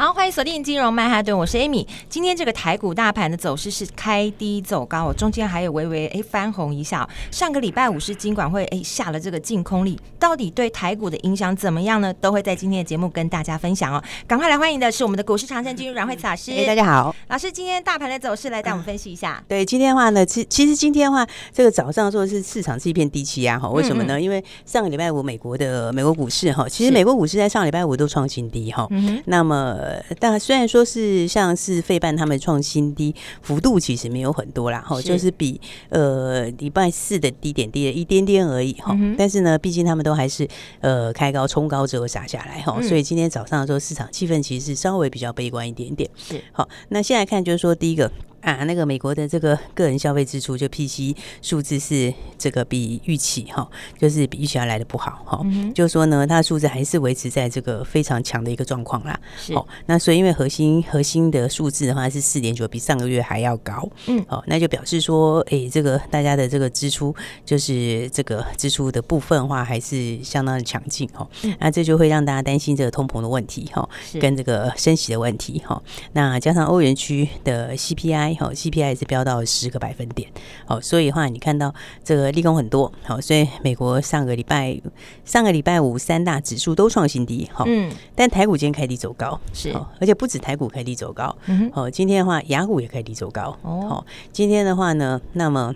好，欢迎锁定金融曼哈顿，我是 Amy。今天这个台股大盘的走势是开低走高，中间还有微微诶翻红一下。上个礼拜五是金管会诶下了这个净空令，到底对台股的影响怎么样呢？都会在今天的节目跟大家分享哦。赶快来欢迎的是我们的股市长胜军阮惠慈老师。哎，大家好，老师，今天大盘的走势来带我们分析一下。对，今天的话呢，其其实今天的话，这个早上说是市场是一片低气压哈，为什么呢？嗯嗯因为上个礼拜五美国的美国股市哈，其实美国股市在上礼拜五都创新低哈。嗯那么，但虽然说是像是费半他们创新低幅度其实没有很多啦，哈，就是比呃礼拜四的低点低了一点点而已哈。但是呢，毕竟他们都还是呃开高冲高之后杀下来哈，所以今天早上的时候市场气氛其实是稍微比较悲观一点点。是好，那现在看就是说第一个。啊，那个美国的这个个人消费支出就 PCE 数字是这个比预期哈，就是比预期要来的不好哈，嗯、就是说呢，它的数字还是维持在这个非常强的一个状况啦。是，哦，那所以因为核心核心的数字的话是四点九，比上个月还要高。嗯，好，那就表示说，哎、欸，这个大家的这个支出就是这个支出的部分的话还是相当的强劲哈。嗯、那这就会让大家担心这个通膨的问题哈，跟这个升息的问题哈。那加上欧元区的 CPI。好，CPI 是飙到十个百分点。好，所以的话，你看到这个利空很多。好，所以美国上个礼拜上个礼拜五三大指数都创新低。好，嗯，但台股今天开低走高，是，而且不止台股开低走高。嗯，好，今天的话，雅股也开低走高。哦，好，今天的话呢，那么。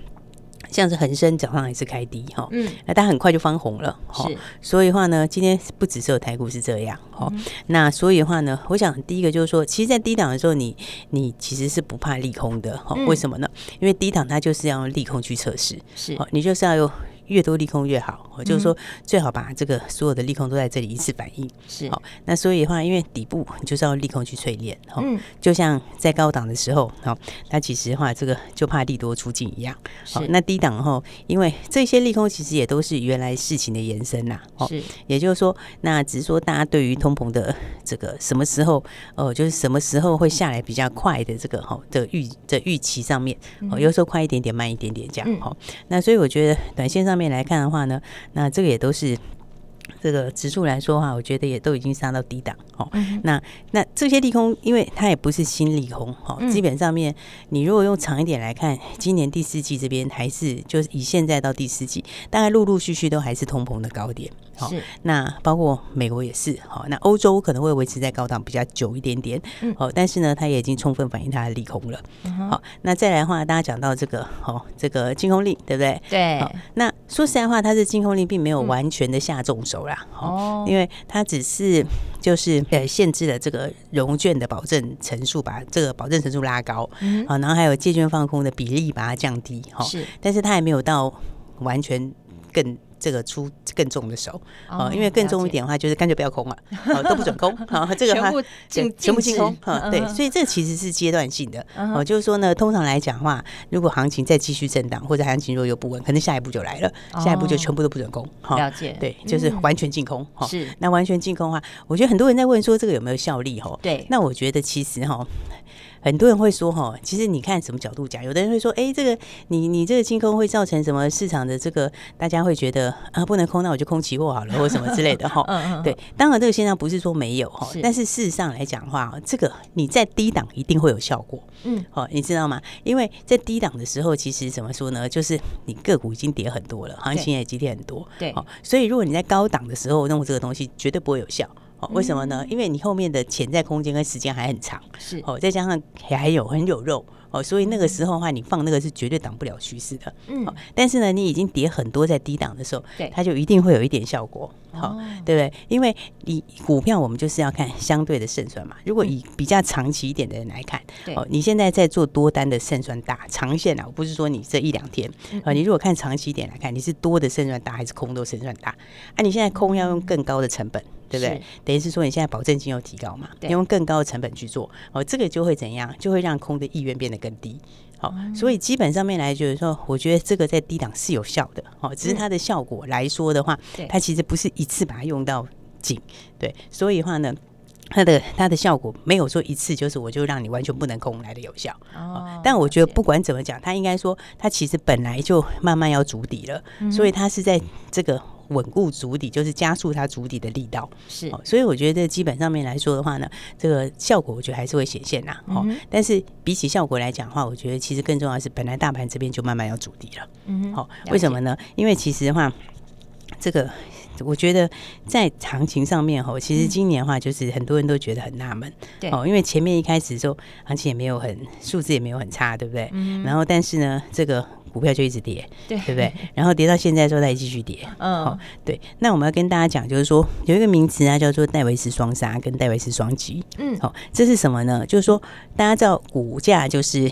像是恒生早上也是开低哈，嗯，那它很快就翻红了，哈，所以的话呢，今天不只是有台股是这样，哈，那所以的话呢，我想第一个就是说，其实，在低档的时候，你你其实是不怕利空的，哈，为什么呢？因为低档它就是要用利空去测试，是，你就是要用。越多利空越好，我就是说最好把这个所有的利空都在这里一次反应。是好，那所以的话，因为底部你就是要利空去淬炼，哈，就像在高档的时候，好，那其实的话这个就怕利多出尽一样。好，那低档后，因为这些利空其实也都是原来事情的延伸呐。是，也就是说，那只是说大家对于通膨的这个什么时候，哦，就是什么时候会下来比较快的这个哈的预的预期上面，哦，有时候快一点点，慢一点点这样。哈，那所以我觉得短线上面。面来看的话呢，那这个也都是这个指数来说的话，我觉得也都已经上到低档哦。那那这些利空，因为它也不是新利空哦，基本上面你如果用长一点来看，今年第四季这边还是就是以现在到第四季，大概陆陆续续都还是通膨的高点。好，那包括美国也是好，那欧洲可能会维持在高档比较久一点点。好，但是呢，它也已经充分反映它的利空了。好，那再来的话，大家讲到这个哦，这个净空令，对不对？对。那说实在话，它是净空令，并没有完全的下重手啦。哦，因为它只是就是呃限制了这个融券的保证层数，把这个保证层数拉高。嗯。好，然后还有借券放空的比例把它降低。哈，是。但是它还没有到完全更。这个出更重的手啊，因为更重一点的话，就是干脆不要空了，都不准空啊。这个话全全部清空啊，对，所以这其实是阶段性的哦。就是说呢，通常来讲的话，如果行情再继续震荡，或者行情若有不稳，可能下一步就来了，下一步就全部都不准空。了解，对，就是完全净空哈。是，那完全净空的话，我觉得很多人在问说这个有没有效力哈？对，那我觉得其实哈。很多人会说哈，其实你看什么角度讲，有的人会说，哎，这个你你这个清空会造成什么市场的这个，大家会觉得啊不能空，那我就空期货好了，或什么之类的哈。嗯对，当然这个现象不是说没有哈，但是事实上来讲的话，这个你在低档一定会有效果。嗯，好，你知道吗？因为在低档的时候，其实怎么说呢？就是你个股已经跌很多了，行情也急跌很多。对，好，所以如果你在高档的时候弄这个东西，绝对不会有效。为什么呢？因为你后面的潜在空间跟时间还很长，是哦，再加上还有很有肉。哦，所以那个时候的话，你放那个是绝对挡不了趋势的。嗯，但是呢，你已经跌很多在低档的时候，对，它就一定会有一点效果。好，对不对？因为你股票我们就是要看相对的胜算嘛。如果以比较长期一点的人来看，哦，你现在在做多单的胜算大，长线啊，我不是说你这一两天啊，你如果看长期一点来看，你是多的胜算大还是空的胜算大？啊，你现在空要用更高的成本。对不对？等于是说你现在保证金又提高嘛，你用更高的成本去做，哦，这个就会怎样？就会让空的意愿变得更低。好，所以基本上面来就是说，我觉得这个在低档是有效的，哦，只是它的效果来说的话，它其实不是一次把它用到尽，对，所以的话呢。它的它的效果没有说一次就是我就让你完全不能空来的有效哦，但我觉得不管怎么讲，它应该说它其实本来就慢慢要筑底了，所以它是在这个稳固足底，就是加速它足底的力道是，所以我觉得基本上面来说的话呢，这个效果我觉得还是会显现啦，哦，但是比起效果来讲的话，我觉得其实更重要的是本来大盘这边就慢慢要筑底了，嗯，好，为什么呢？因为其实的话，这个。我觉得在行情上面吼，其实今年的话，就是很多人都觉得很纳闷，对哦，因为前面一开始的时候，行情也没有很数字也没有很差，对不对？嗯。然后，但是呢，这个股票就一直跌，对，对不对？然后跌到现在之后，它也继续跌，嗯、哦，对。那我们要跟大家讲，就是说有一个名词啊，叫做戴维斯双杀跟戴维斯双击，嗯，好、哦，这是什么呢？就是说大家知道股价就是。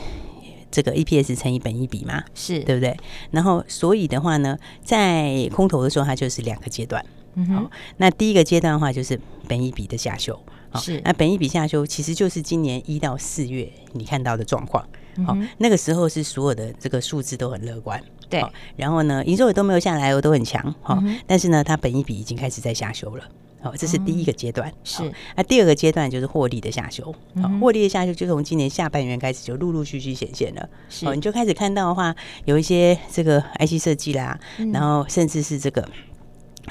这个 EPS 乘以本益比嘛，是对不对？然后所以的话呢，在空头的时候，它就是两个阶段。嗯哼，好，那第一个阶段的话，就是本益比的下修。是，那本益比下修，其实就是今年一到四月你看到的状况。好，那个时候是所有的这个数字都很乐观。对，然后呢，营收也都没有下来，我都很强。好，但是呢，它本益比已经开始在下修了。好，这是第一个阶段。是，那第二个阶段就是获利的下修。好，获利的下修就从今年下半年开始就陆陆续续显现了。是，你就开始看到的话，有一些这个 IC 设计啦，然后甚至是这个。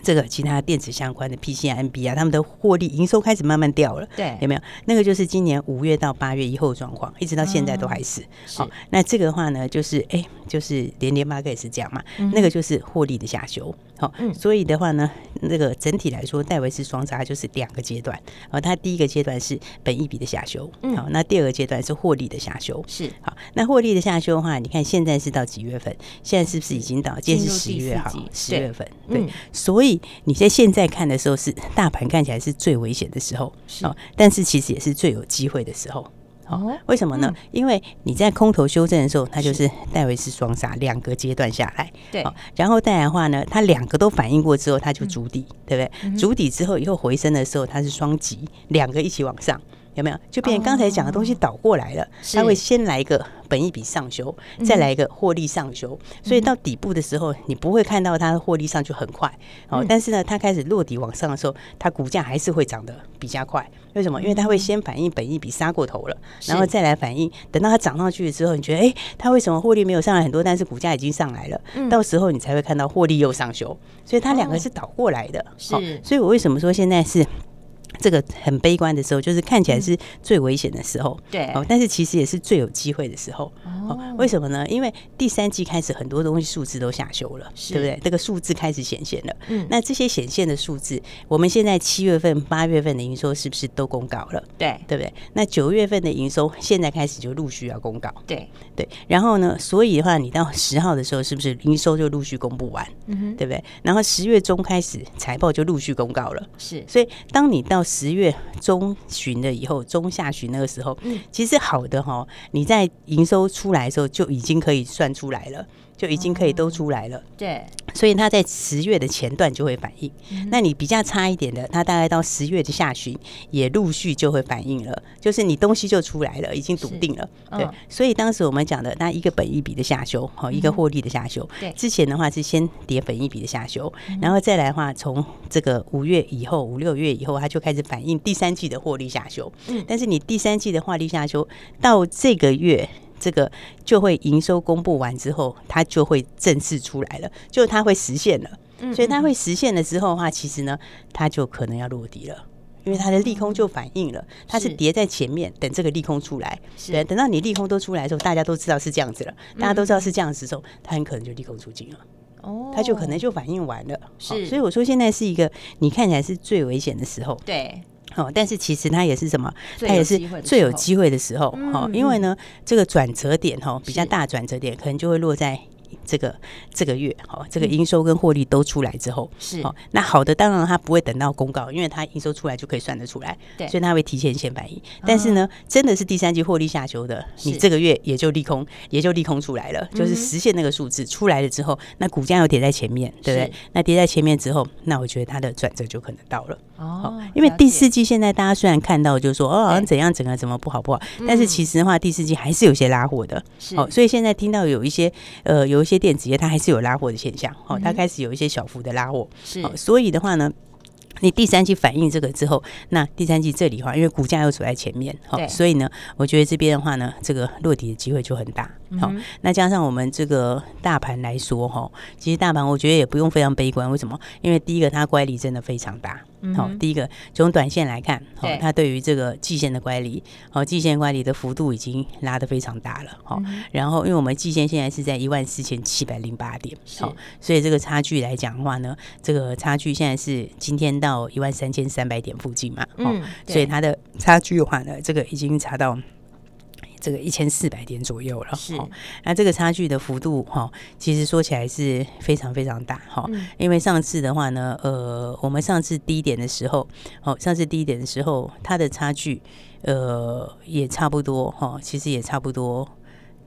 这个其他电子相关的 PC 啊、他们的获利营收开始慢慢掉了，对，有没有？那个就是今年五月到八月以后的状况，一直到现在都还是。好、嗯哦，那这个的话呢，就是哎，就是连连八个也是这样嘛，嗯、那个就是获利的下修。好、所以的话呢，那个整体来说，戴维斯双杀就是两个阶段。哦，它第一个阶段是本益比的下修，嗯，好，那第二个阶段是获利的下修。是，好，那获利的下修的话，你看现在是到几月份？现在是不是已经到？今天是十月哈，十月份。对，嗯、所以你在现在看的时候，是大盘看起来是最危险的时候，是哦，但是其实也是最有机会的时候。哦，为什么呢？因为你在空头修正的时候，它就是戴维斯双杀两个阶段下来，对，然后再来的话呢，它两个都反应过之后，它就筑底，对不对？筑底之后以后回升的时候，它是双极，两个一起往上。有没有就变成刚才讲的东西倒过来了？它会先来一个本益比上修，再来一个获利上修，所以到底部的时候，你不会看到它的获利上去很快哦。但是呢，它开始落底往上的时候，它股价还是会涨得比较快。为什么？因为它会先反应本益比杀过头了，然后再来反应。等到它涨上去的时候，你觉得哎，它为什么获利没有上来很多？但是股价已经上来了，到时候你才会看到获利又上修。所以它两个是倒过来的。是，所以我为什么说现在是？这个很悲观的时候，就是看起来是最危险的时候，对哦，但是其实也是最有机会的时候哦。为什么呢？因为第三季开始很多东西数字都下修了，对不对？这个数字开始显现了。嗯，那这些显现的数字，我们现在七月份、八月份的营收是不是都公告了？对，对不对？那九月份的营收现在开始就陆续要公告。对对，然后呢，所以的话，你到十号的时候，是不是营收就陆续公布完？嗯哼，对不对？然后十月中开始财报就陆续公告了。是，所以当你到十月中旬的以后，中下旬那个时候，嗯，其实好的哈，你在营收出来的时候就已经可以算出来了。就已经可以都出来了，对，所以它在十月的前段就会反应。那你比较差一点的，它大概到十月的下旬也陆续就会反应了，就是你东西就出来了，已经笃定了。对，所以当时我们讲的那一个本一笔的下修，好，一个获利的下修。对，之前的话是先跌本一笔的下修，然后再来的话，从这个五月以后，五六月以后，它就开始反映第三季的获利下修。嗯，但是你第三季的获利下修到这个月。这个就会营收公布完之后，它就会正式出来了，就它会实现了。所以它会实现了之后的话，其实呢，它就可能要落地了，因为它的利空就反应了，它是叠在前面等这个利空出来。对，等到你利空都出来的时候，大家都知道是这样子了，大家都知道是这样子的时候，它很可能就利空出尽了。哦，它就可能就反应完了。是，所以我说现在是一个你看起来是最危险的时候。对。哦，但是其实它也是什么？它也是最有机会的时候。哈，因为呢，这个转折点哈，比较大转折点可能就会落在这个这个月好，这个营收跟获利都出来之后是。哦，那好的当然它不会等到公告，因为它营收出来就可以算得出来，对，所以它会提前先反应。但是呢，真的是第三季获利下修的，你这个月也就利空，也就利空出来了，就是实现那个数字出来了之后，那股价又跌在前面，对不对？那跌在前面之后，那我觉得它的转折就可能到了。哦，因为第四季现在大家虽然看到就是说哦，好像怎样整个怎么不好不好，但是其实的话第四季还是有些拉货的，哦，所以现在听到有一些呃有一些电子业它还是有拉货的现象，哦，它开始有一些小幅的拉货，是，所以的话呢。你第三季反映这个之后，那第三季这里的话，因为股价又走在前面，好，所以呢，我觉得这边的话呢，这个落底的机会就很大。好，那加上我们这个大盘来说，哈，其实大盘我觉得也不用非常悲观。为什么？因为第一个它乖离真的非常大。好，第一个从短线来看，好，它对于这个季线的乖离，好，季线乖离的幅度已经拉得非常大了。好，然后因为我们季线现在是在一万四千七百零八点，好，所以这个差距来讲的话呢，这个差距现在是今天到一万三千三百点附近嘛，嗯，所以它的差距的话呢，这个已经差到。这个一千四百点左右了，是。那这个差距的幅度哈，其实说起来是非常非常大哈。因为上次的话呢，呃，我们上次低点的时候，哦，上次低点的时候，它的差距呃也差不多哈，其实也差不多。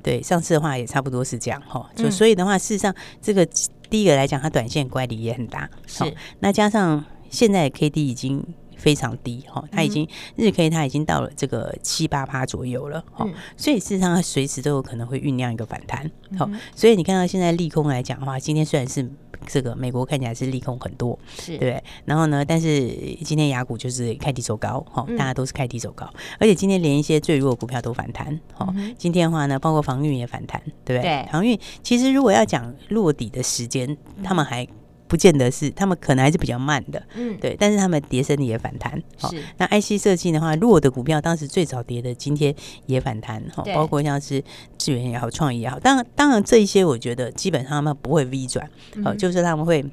对，上次的话也差不多是这样哈。就所以的话，事实上这个第一个来讲，它短线乖离也很大，是。那加上现在 K D 已经。非常低哈，它已经日 K 它已经到了这个七八趴左右了哈，所以事实上它随时都有可能会酝酿一个反弹。好，所以你看到现在利空来讲的话，今天虽然是这个美国看起来是利空很多，是对，然后呢，但是今天雅股就是开低走高哈，大家都是开低走高，而且今天连一些最弱的股票都反弹哈。今天的话呢，包括航运也反弹，对不对？航运其实如果要讲落底的时间，他们还。不见得是，他们可能还是比较慢的，嗯，对，但是他们跌升也反弹，好，那 IC 设计的话，弱的股票当时最早跌的，今天也反弹，哈，包括像是智源也好，创意也好，当然，当然这一些我觉得基本上他们不会 V 转，好，就是他们会。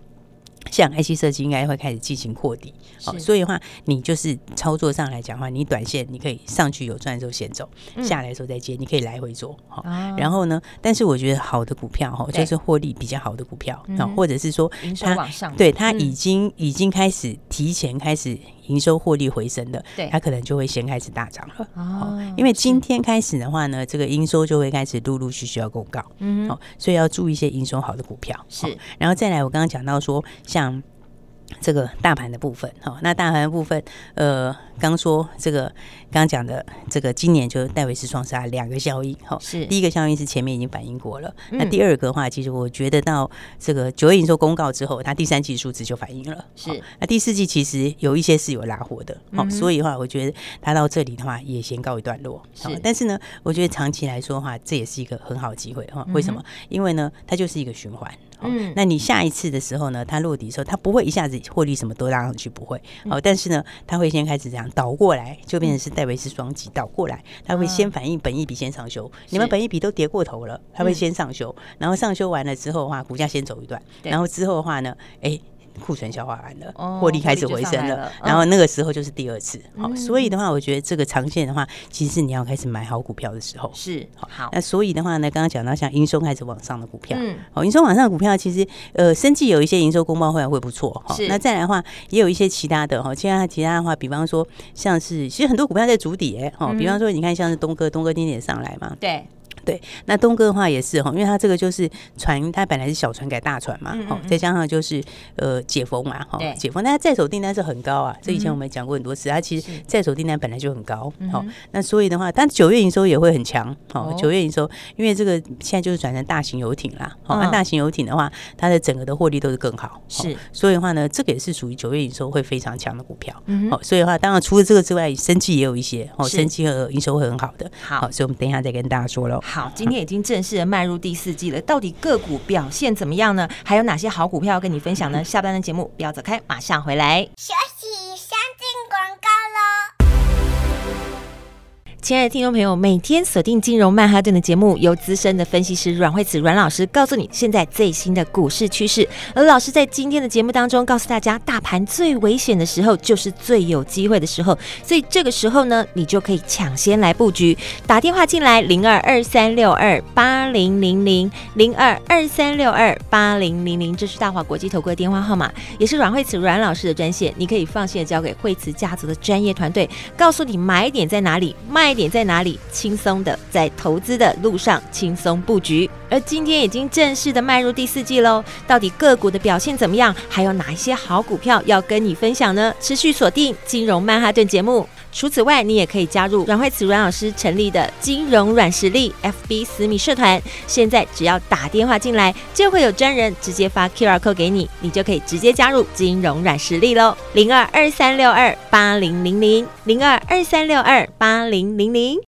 像 IC 设计应该会开始进行扩底，好，所以的话，你就是操作上来讲的话，你短线你可以上去有赚的时候先走，下来的时候再接，你可以来回做，好，然后呢，但是我觉得好的股票哈，就是获利比较好的股票，啊，或者是说它对它已经已经开始提前开始。营收获利回升的，对，它可能就会先开始大涨了。哦，因为今天开始的话呢，这个营收就会开始陆陆续续要公告。嗯，哦，所以要注意一些营收好的股票。是，然后再来，我刚刚讲到说，像。这个大盘的部分，哈，那大盘的部分，呃，刚说这个刚刚讲的这个今年就戴维斯双杀两个效应，哈，是。第一个效应是前面已经反映过了，嗯、那第二个的话，其实我觉得到这个九月营收公告之后，它第三季数字就反映了，是。那第四季其实有一些是有拉货的，好、嗯，所以的话，我觉得它到这里的话也先告一段落，是，但是呢，我觉得长期来说的话，这也是一个很好的机会，哈，为什么？因为呢，它就是一个循环。嗯，那你下一次的时候呢，它落底的时候，它不会一下子获利什么都拉上去，不会。哦，但是呢，它会先开始这样倒过来，就变成是戴维斯双击倒过来，它会先反应本一比先上修。你们本一比都跌过头了，它会先上修，然后上修完了之后的话，股价先走一段，然后之后的话呢，哎。库存消化完了，获利开始回升了，然后那个时候就是第二次。好，所以的话，我觉得这个长线的话，其实是你要开始买好股票的时候。是，好。那所以的话呢，刚刚讲到像营收开始往上的股票，嗯，好，营收往上的股票，其实呃，生技有一些营收公报会会不错。好，那再来的话，也有一些其他的哈，其他其他的话，比方说像是，其实很多股票在筑底哎，哈，比方说你看像是东哥，东哥今天也上来嘛，对。对，那东哥的话也是哈，因为他这个就是船，他本来是小船改大船嘛，好、嗯嗯，再加上就是呃解封嘛，哈，解封，但它在手订单是很高啊，这以前我们讲过很多次，他其实在手订单本来就很高，好，那所以的话，但九月营收也会很强，好，九月营收，因为这个现在就是转成大型游艇啦，好，那大型游艇的话，它的整个的获利都是更好，是，所以的话呢，这个也是属于九月营收会非常强的股票，好，所以的话，当然除了这个之外，生技也有一些，哦，生技和营收会很好的，好，所以我们等一下再跟大家说喽。好，好今天已经正式的迈入第四季了，到底个股表现怎么样呢？还有哪些好股票要跟你分享呢？下班的节目不要走开，马上回来。休息，亲爱的听众朋友，每天锁定金融曼哈顿的节目，由资深的分析师阮慧慈阮老师告诉你现在最新的股市趋势。而老师在今天的节目当中告诉大家，大盘最危险的时候就是最有机会的时候，所以这个时候呢，你就可以抢先来布局。打电话进来零二二三六二八零零零零二二三六二八零零零，这是大华国际投顾的电话号码，也是阮慧慈阮老师的专线，你可以放心的交给慧慈家族的专业团队，告诉你买点在哪里，卖卖点在哪里，轻松的在投资的路上轻松布局。而今天已经正式的迈入第四季喽，到底个股的表现怎么样？还有哪一些好股票要跟你分享呢？持续锁定金融曼哈顿节目。除此外，你也可以加入阮慧慈阮老师成立的金融软实力 FB 私密社团。现在只要打电话进来，就会有专人直接发 QR code 给你，你就可以直接加入金融软实力喽。零二二三六二八零零零零二二三六二八零零零。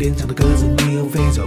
天堂的鸽子，你又飞走。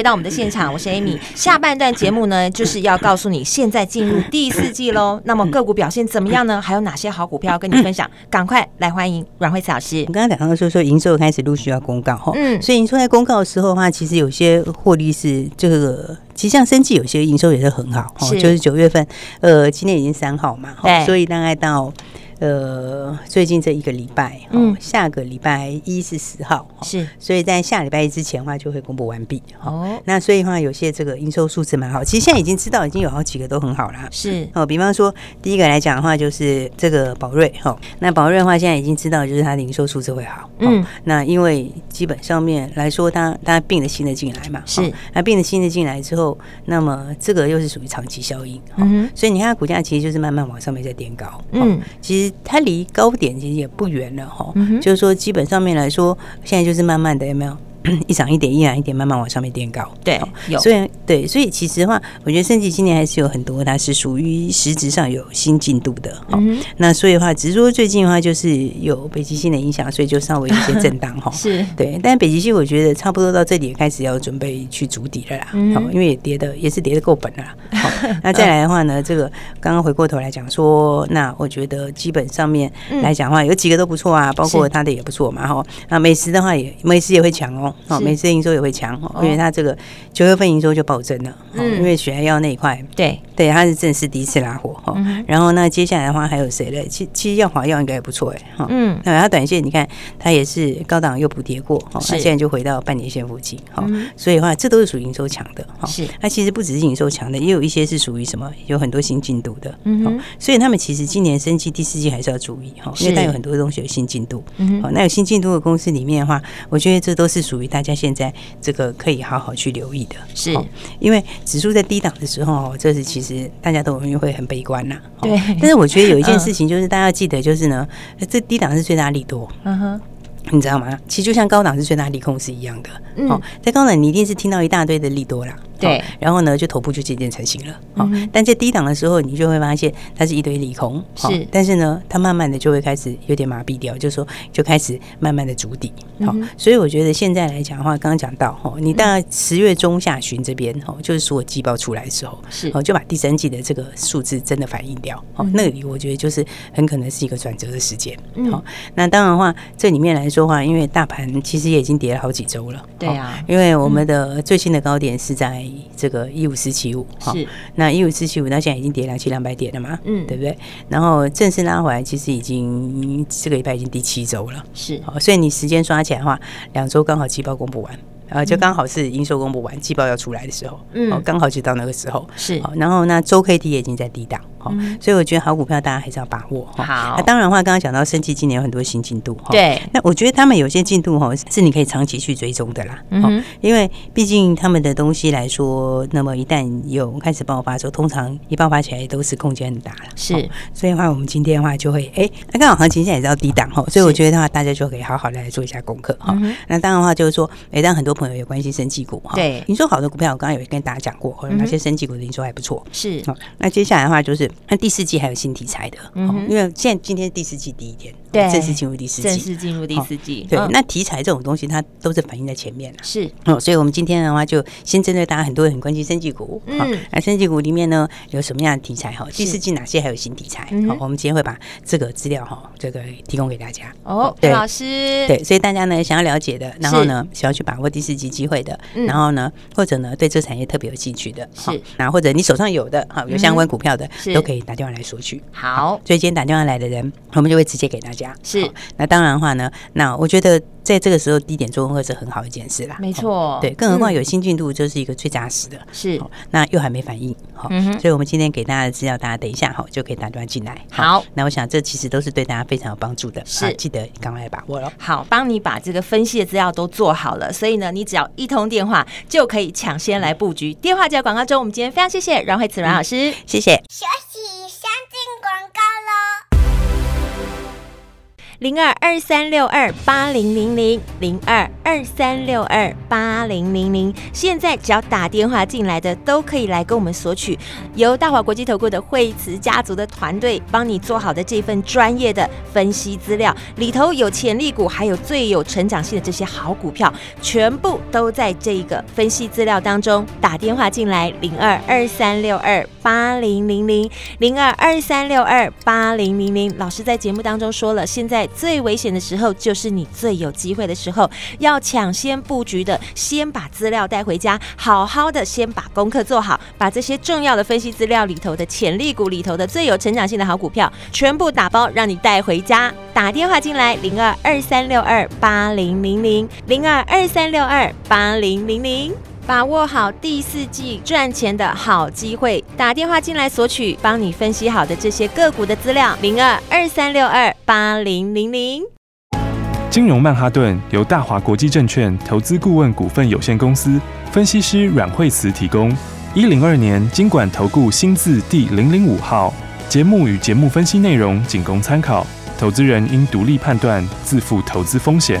回到我们的现场，我是 Amy。下半段节目呢，就是要告诉你现在进入第四季喽。那么个股表现怎么样呢？还有哪些好股票要跟你分享？赶快来欢迎阮慧慈老师。我刚刚讲到说说营收开始陆续要公告哈，嗯，所以营收在公告的时候的话，其实有些获利是这个，其实像生技有些营收也是很好，是就是九月份，呃，今天已经三号嘛，对，所以大概到。呃，最近这一个礼拜，嗯，下个礼拜一是十号，是，所以在下礼拜一之前的话就会公布完毕，哦，那所以的话有些这个营收数字蛮好，其实现在已经知道已经有好几个都很好了，是，哦，比方说第一个来讲的话就是这个宝瑞，哈，那宝瑞的话现在已经知道就是它的营收数字会好，嗯，那因为基本上面来说它它并了新的进来嘛，是，那并了新的进来之后，那么这个又是属于长期效应，嗯，所以你看它股价其实就是慢慢往上面在垫高，嗯，其实。它离高点其实也不远了哈，就是说基本上面来说，现在就是慢慢的有没有？一涨一点，一涨一点，慢慢往上面垫高。对，有。所以对，所以其实的话，我觉得升级今年还是有很多，它是属于实质上有新进度的。嗯。那所以的话，只是说最近的话，就是有北极星的影响，所以就稍微有些震荡哈。是。对，但北极星我觉得差不多到这里也开始要准备去筑底了啦。嗯。因为也跌的也是跌的够本了。好，那再来的话呢，这个刚刚回过头来讲说，那我觉得基本上面来讲的话，有几个都不错啊，包括它的也不错嘛。哈。那美食的话也美食也会强哦。哦，每次营收也会强哦，因为它这个九月份营收就暴增了，嗯，因为血压药那一块，对。对，它是正式第一次拉货哈。然后那，接下来的话还有谁嘞？其其实药华药应该也不错哎，哈，嗯，那它短线你看它也是高档又补跌过，哈，那现在就回到半年线附近，哈，所以的话这都是属于营收强的，哈，是。那其实不只是营收强的，也有一些是属于什么？有很多新进度的，嗯，所以他们其实今年生技第四季还是要注意哈，因为它有很多东西有新进度，嗯，好，那有新进度的公司里面的话，我觉得这都是属于。大家现在这个可以好好去留意的，是因为指数在低档的时候，这是其实大家都容易会很悲观呐。对，但是我觉得有一件事情就是大家要记得，就是呢，这低档是最大利多。嗯哼。你知道吗？其实就像高档是最大利空是一样的。嗯，在高档你一定是听到一大堆的利多啦。对。然后呢，就头部就渐渐成型了。好，但在低档的时候，你就会发现它是一堆利空。是。但是呢，它慢慢的就会开始有点麻痹掉，就是说就开始慢慢的筑底。好，所以我觉得现在来讲的话，刚刚讲到哈，你大概十月中下旬这边哈，就是所有季报出来的时候，是哦，就把第三季的这个数字真的反映掉。好，那里我觉得就是很可能是一个转折的时间。好，那当然的话，这里面来说。说话，因为大盘其实也已经跌了好几周了。对啊，因为我们的最新的高点是在这个一五四七五，是。那一五四七五，那现在已经跌两千两百点了嘛，嗯，对不对？然后正式拉回来，其实已经这个礼拜已经第七周了，是。好，所以你时间刷起来的话，两周刚好季报公布完。呃，就刚好是营收公布完，季报要出来的时候，嗯，刚好就到那个时候。是。然后那周 K D 也已经在低档，好，所以我觉得好股票大家还是要把握哈。好，那当然的话，刚刚讲到生技今年有很多新进度哈，对，那我觉得他们有些进度哈是你可以长期去追踪的啦，嗯，因为毕竟他们的东西来说，那么一旦有开始爆发的时候，通常一爆发起来都是空间很大了，是。所以的话，我们今天的话就会，哎，那刚好行情现在也是要低档哈，所以我觉得的话，大家就可以好好的来做一下功课哈。那当然的话，就是说，哎，让很多朋友有关心生技股哈，对，你说好的股票，我刚刚有跟大家讲过，有哪些生技股的营收还不错，是。那接下来的话，就是那第四季还有新题材的，嗯，因为现在今天第四季第一天，对，正式进入第四季，正式进入第四季，对。那题材这种东西，它都是反映在前面了，是。哦，所以我们今天的话，就先针对大家很多人很关心生技股，嗯，那生技股里面呢，有什么样的题材哈？第四季哪些还有新题材？好，我们今天会把这个资料哈，这个提供给大家。哦，对，老师，对，所以大家呢想要了解的，然后呢想要去把握第四季机会的，然后呢或者呢对这产业特别有兴趣的，是，那或者你手上有的哈有相关股票的，都可以打电话来索取。好，所以今天打电话来的人，我们就会直接给大家。是，那当然的话呢，那我觉得。在这个时候低点做功课是很好一件事啦，没错，对，更何况有新进度，就是一个最扎实的，是，那又还没反应，好，所以我们今天给大家的资料，大家等一下哈就可以打电话进来，好，那我想这其实都是对大家非常有帮助的，是，记得赶快来把握了。好，帮你把这个分析的资料都做好了，所以呢，你只要一通电话就可以抢先来布局。电话就在广告中，我们今天非常谢谢阮慧慈阮老师，谢谢。零二二三六二八零零零零二二三六二八零零零，现在只要打电话进来的都可以来跟我们索取，由大华国际投顾的惠慈家族的团队帮你做好的这份专业的分析资料，里头有潜力股，还有最有成长性的这些好股票，全部都在这个分析资料当中。打电话进来零二二三六二八零零零零二二三六二八零零零，老师在节目当中说了，现在。最危险的时候，就是你最有机会的时候。要抢先布局的，先把资料带回家，好好的先把功课做好，把这些重要的分析资料里头的潜力股里头的最有成长性的好股票，全部打包让你带回家。打电话进来，零二二三六二八零零零零二二三六二八零零零，把握好第四季赚钱的好机会。打电话进来索取帮你分析好的这些个股的资料，零二二三六二八零零零。金融曼哈顿由大华国际证券投资顾问股份有限公司分析师阮慧慈提供。一零二年金管投顾新字第零零五号。节目与节目分析内容仅供参考，投资人应独立判断，自负投资风险。